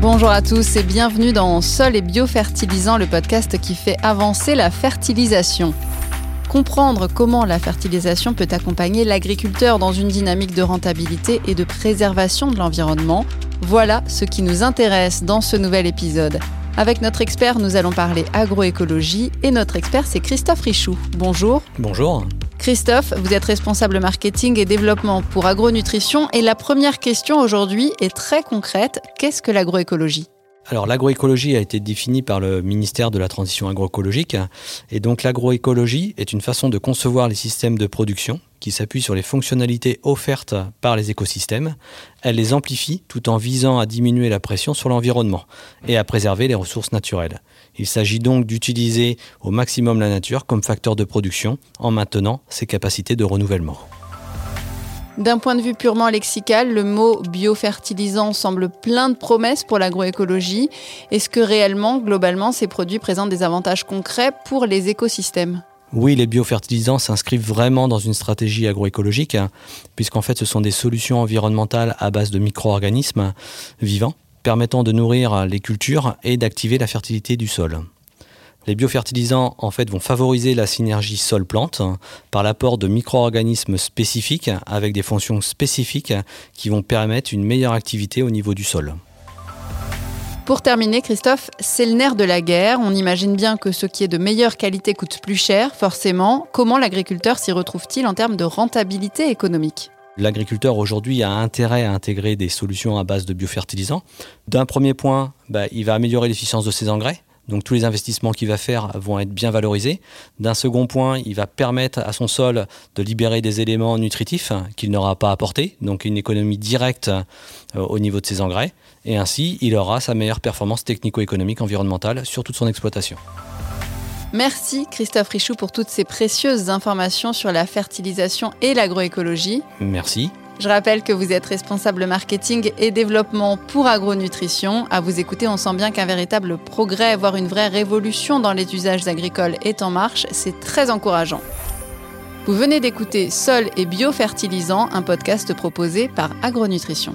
Bonjour à tous et bienvenue dans Sol et biofertilisant, le podcast qui fait avancer la fertilisation. Comprendre comment la fertilisation peut accompagner l'agriculteur dans une dynamique de rentabilité et de préservation de l'environnement, voilà ce qui nous intéresse dans ce nouvel épisode. Avec notre expert, nous allons parler agroécologie et notre expert, c'est Christophe Richoux. Bonjour. Bonjour. Christophe, vous êtes responsable marketing et développement pour agronutrition et la première question aujourd'hui est très concrète. Qu'est-ce que l'agroécologie? Alors l'agroécologie a été définie par le ministère de la Transition agroécologique et donc l'agroécologie est une façon de concevoir les systèmes de production qui s'appuient sur les fonctionnalités offertes par les écosystèmes. Elle les amplifie tout en visant à diminuer la pression sur l'environnement et à préserver les ressources naturelles. Il s'agit donc d'utiliser au maximum la nature comme facteur de production en maintenant ses capacités de renouvellement. D'un point de vue purement lexical, le mot biofertilisant semble plein de promesses pour l'agroécologie. Est-ce que réellement, globalement, ces produits présentent des avantages concrets pour les écosystèmes? Oui, les biofertilisants s'inscrivent vraiment dans une stratégie agroécologique, hein, puisqu'en fait ce sont des solutions environnementales à base de micro-organismes vivants, permettant de nourrir les cultures et d'activer la fertilité du sol. Les biofertilisants en fait vont favoriser la synergie sol-plante par l'apport de micro-organismes spécifiques avec des fonctions spécifiques qui vont permettre une meilleure activité au niveau du sol. Pour terminer, Christophe, c'est le nerf de la guerre. On imagine bien que ce qui est de meilleure qualité coûte plus cher, forcément. Comment l'agriculteur s'y retrouve-t-il en termes de rentabilité économique? L'agriculteur aujourd'hui a intérêt à intégrer des solutions à base de biofertilisants. D'un premier point, bah, il va améliorer l'efficience de ses engrais donc tous les investissements qu'il va faire vont être bien valorisés. D'un second point, il va permettre à son sol de libérer des éléments nutritifs qu'il n'aura pas apportés, donc une économie directe euh, au niveau de ses engrais. Et ainsi, il aura sa meilleure performance technico-économique environnementale sur toute son exploitation. Merci Christophe Richoux pour toutes ces précieuses informations sur la fertilisation et l'agroécologie. Merci. Je rappelle que vous êtes responsable marketing et développement pour agronutrition. À vous écouter, on sent bien qu'un véritable progrès, voire une vraie révolution dans les usages agricoles est en marche. C'est très encourageant. Vous venez d'écouter Sol et biofertilisant, un podcast proposé par Agronutrition.